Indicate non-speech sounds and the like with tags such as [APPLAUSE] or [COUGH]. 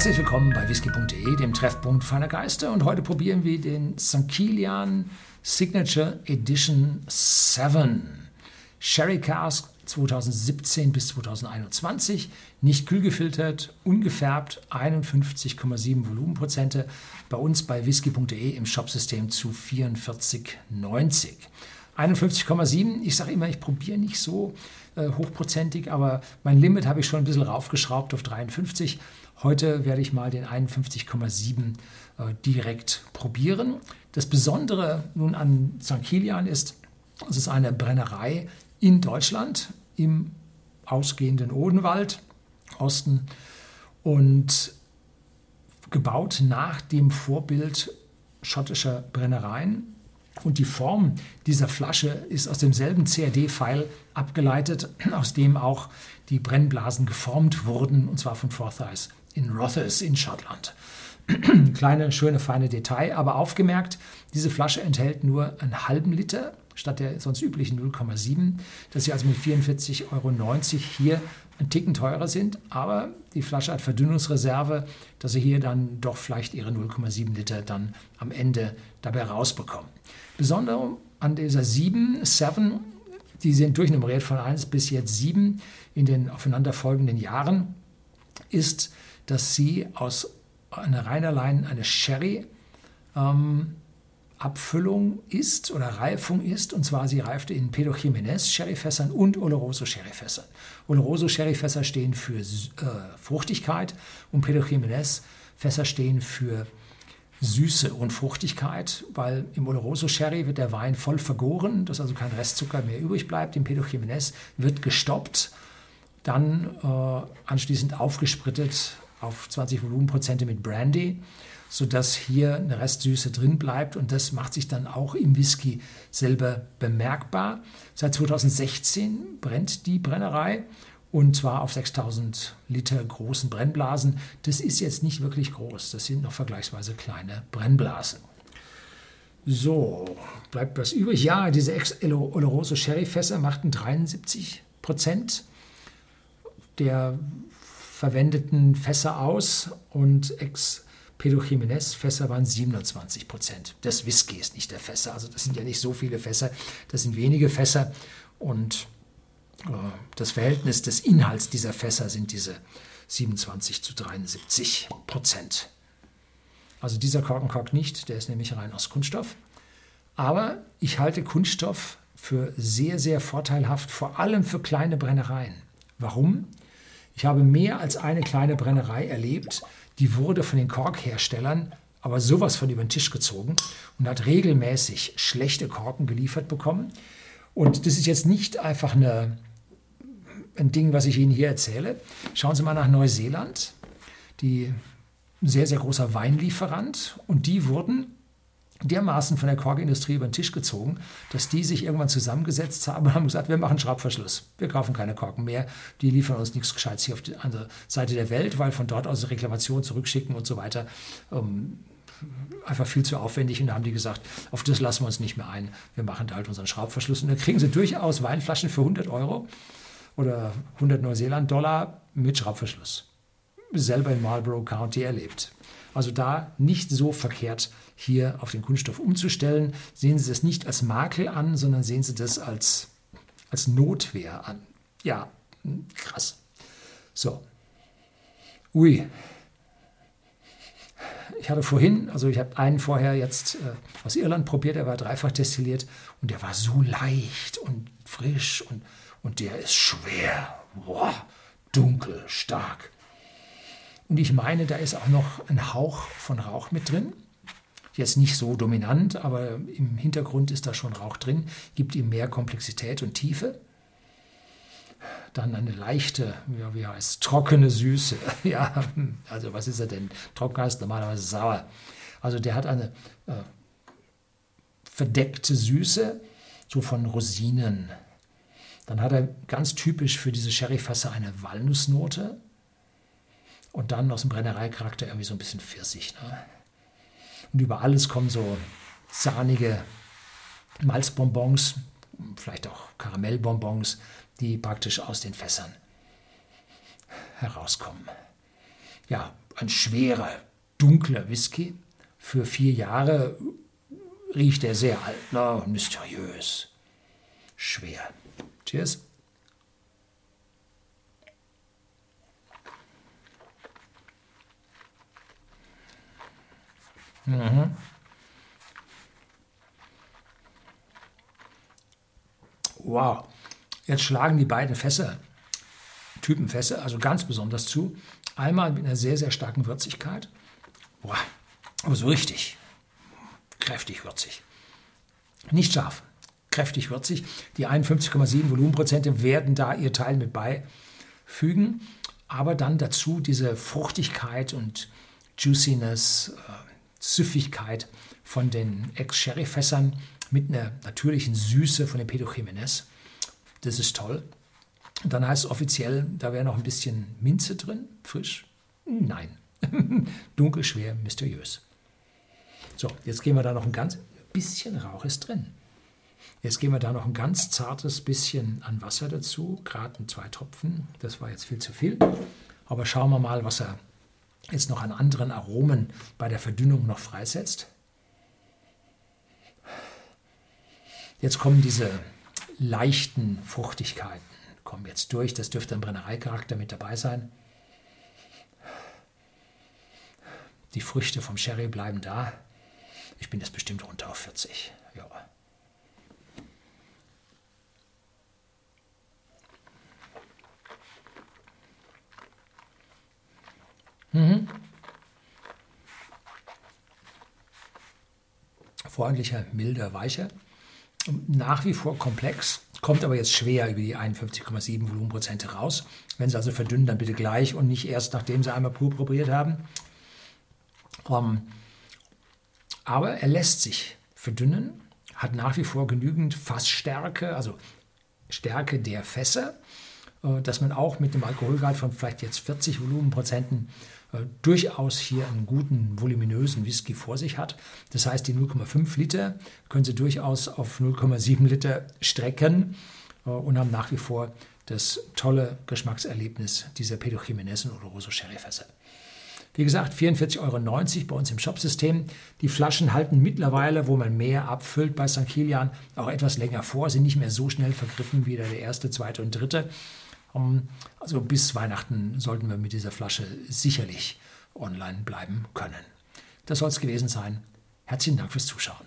Herzlich willkommen bei whisky.de, dem Treffpunkt feiner Geister. Und heute probieren wir den St. Kilian Signature Edition 7. Sherry Cask 2017 bis 2021, nicht kühl gefiltert, ungefärbt, 51,7 Volumenprozente. Bei uns bei whisky.de im Shopsystem zu 44,90. 51,7, ich sage immer, ich probiere nicht so äh, hochprozentig, aber mein Limit habe ich schon ein bisschen raufgeschraubt auf 53. Heute werde ich mal den 51,7 äh, direkt probieren. Das Besondere nun an St. Kilian ist, es ist eine Brennerei in Deutschland im ausgehenden Odenwald, Osten, und gebaut nach dem Vorbild schottischer Brennereien. Und die Form dieser Flasche ist aus demselben CAD-Pfeil abgeleitet, aus dem auch die Brennblasen geformt wurden, und zwar von Forsyth in Rothes in Schottland. [CLEARS THROAT] Kleine, schöne, feine Detail, aber aufgemerkt, diese Flasche enthält nur einen halben Liter statt der sonst üblichen 0,7, dass sie also mit 44,90 Euro hier ein Ticken teurer sind, aber die Flasche hat Verdünnungsreserve, dass sie hier dann doch vielleicht ihre 0,7 Liter dann am Ende dabei rausbekommen. Besonders an dieser 7, 7, die sind durchnummeriert von 1 bis jetzt 7 in den aufeinanderfolgenden Jahren, ist, dass sie aus einer reinerlein eine Sherry ähm, Abfüllung ist oder Reifung ist. Und zwar sie reifte in Pedro Jiménez Sherryfässern und Oloroso Sherryfässern. Oloroso Sherryfässer stehen für äh, Fruchtigkeit und Pedro Jiménez Fässer stehen für Süße und Fruchtigkeit, weil im Oloroso Sherry wird der Wein voll vergoren, dass also kein Restzucker mehr übrig bleibt. Im Pedro Jiménez wird gestoppt, dann äh, anschließend aufgesprittet auf 20 Volumenprozente mit Brandy sodass hier eine Restsüße drin bleibt und das macht sich dann auch im Whisky selber bemerkbar. Seit 2016 brennt die Brennerei und zwar auf 6000 Liter großen Brennblasen. Das ist jetzt nicht wirklich groß, das sind noch vergleichsweise kleine Brennblasen. So, bleibt was übrig? Ja, diese Ex-Oloroso Sherry-Fässer machten 73 Prozent der verwendeten Fässer aus und ex Pedro Jiménez Fässer waren 27 Prozent des Whiskys, nicht der Fässer. Also das sind ja nicht so viele Fässer, das sind wenige Fässer und äh, das Verhältnis des Inhalts dieser Fässer sind diese 27 zu 73 Prozent. Also dieser Korkenkork nicht, der ist nämlich rein aus Kunststoff. Aber ich halte Kunststoff für sehr, sehr vorteilhaft, vor allem für kleine Brennereien. Warum? Ich habe mehr als eine kleine Brennerei erlebt, die wurde von den Korkherstellern aber sowas von über den Tisch gezogen und hat regelmäßig schlechte Korken geliefert bekommen. Und das ist jetzt nicht einfach eine, ein Ding, was ich Ihnen hier erzähle. Schauen Sie mal nach Neuseeland, die ein sehr, sehr großer Weinlieferant. Und die wurden dermaßen von der Korkindustrie über den Tisch gezogen, dass die sich irgendwann zusammengesetzt haben und haben gesagt, wir machen Schraubverschluss. Wir kaufen keine Korken mehr. Die liefern uns nichts Gescheites hier auf der anderen Seite der Welt, weil von dort aus Reklamationen zurückschicken und so weiter ähm, einfach viel zu aufwendig. Und da haben die gesagt, auf das lassen wir uns nicht mehr ein. Wir machen da halt unseren Schraubverschluss. Und da kriegen sie durchaus Weinflaschen für 100 Euro oder 100 Neuseeland-Dollar mit Schraubverschluss. Selber in Marlborough County erlebt. Also da nicht so verkehrt hier auf den Kunststoff umzustellen. Sehen Sie das nicht als Makel an, sondern sehen Sie das als, als Notwehr an. Ja, krass. So. Ui. Ich hatte vorhin, also ich habe einen vorher jetzt äh, aus Irland probiert, der war dreifach destilliert und der war so leicht und frisch und, und der ist schwer. Boah, dunkel, stark. Und ich meine, da ist auch noch ein Hauch von Rauch mit drin. Jetzt nicht so dominant, aber im Hintergrund ist da schon Rauch drin, gibt ihm mehr Komplexität und Tiefe. Dann eine leichte, ja, wie heißt trockene Süße. [LAUGHS] ja, also was ist er denn? Trocken heißt normalerweise sauer. Also der hat eine äh, verdeckte Süße, so von Rosinen. Dann hat er ganz typisch für diese Sherryfässer eine Walnussnote und dann aus dem Brennereicharakter irgendwie so ein bisschen Pfirsich. Ne? Und über alles kommen so sahnige Malzbonbons, vielleicht auch Karamellbonbons, die praktisch aus den Fässern herauskommen. ja, ein schwerer, dunkler Whisky. Für vier Jahre riecht er sehr alt, ne? mysteriös, schwer. Cheers. Mhm. Wow, jetzt schlagen die beiden Fässer, Typenfässer, also ganz besonders zu. Einmal mit einer sehr, sehr starken Würzigkeit. Boah, aber so richtig kräftig würzig. Nicht scharf, kräftig würzig. Die 51,7 Volumenprozente werden da ihr Teil mit beifügen. Aber dann dazu diese Fruchtigkeit und Juiciness, äh, Süffigkeit von den Ex-Sherry-Fässern mit einer natürlichen Süße von dem Pedro Jimenez. Das ist toll. Und dann heißt es offiziell, da wäre noch ein bisschen Minze drin, frisch. Nein, [LAUGHS] dunkel, schwer, mysteriös. So, jetzt gehen wir da noch ein ganz bisschen Rauch ist drin. Jetzt geben wir da noch ein ganz zartes bisschen an Wasser dazu, gerade zwei Tropfen. Das war jetzt viel zu viel. Aber schauen wir mal, was er jetzt noch an anderen Aromen bei der Verdünnung noch freisetzt. Jetzt kommen diese leichten Fruchtigkeiten, kommen jetzt durch. Das dürfte ein Brennereicharakter mit dabei sein. Die Früchte vom Sherry bleiben da. Ich bin jetzt bestimmt runter auf 40. Ja. Mhm. Freundlicher, milder, weicher. Nach wie vor komplex, kommt aber jetzt schwer über die 51,7 Volumenprozente raus. Wenn Sie also verdünnen, dann bitte gleich und nicht erst, nachdem Sie einmal pur probiert haben. Um, ähm, aber er lässt sich verdünnen, hat nach wie vor genügend Fassstärke, also Stärke der Fässer, dass man auch mit einem Alkoholgehalt von vielleicht jetzt 40 Volumenprozenten äh, durchaus hier einen guten, voluminösen Whisky vor sich hat. Das heißt, die 0,5 Liter können Sie durchaus auf 0,7 Liter strecken äh, und haben nach wie vor das tolle Geschmackserlebnis dieser Pedro Jimenez und Sherry Fässer. Wie gesagt, 44,90 Euro bei uns im Shopsystem. Die Flaschen halten mittlerweile, wo man mehr abfüllt bei St. Kilian, auch etwas länger vor, sind nicht mehr so schnell vergriffen wie der erste, zweite und dritte. Also bis Weihnachten sollten wir mit dieser Flasche sicherlich online bleiben können. Das soll es gewesen sein. Herzlichen Dank fürs Zuschauen.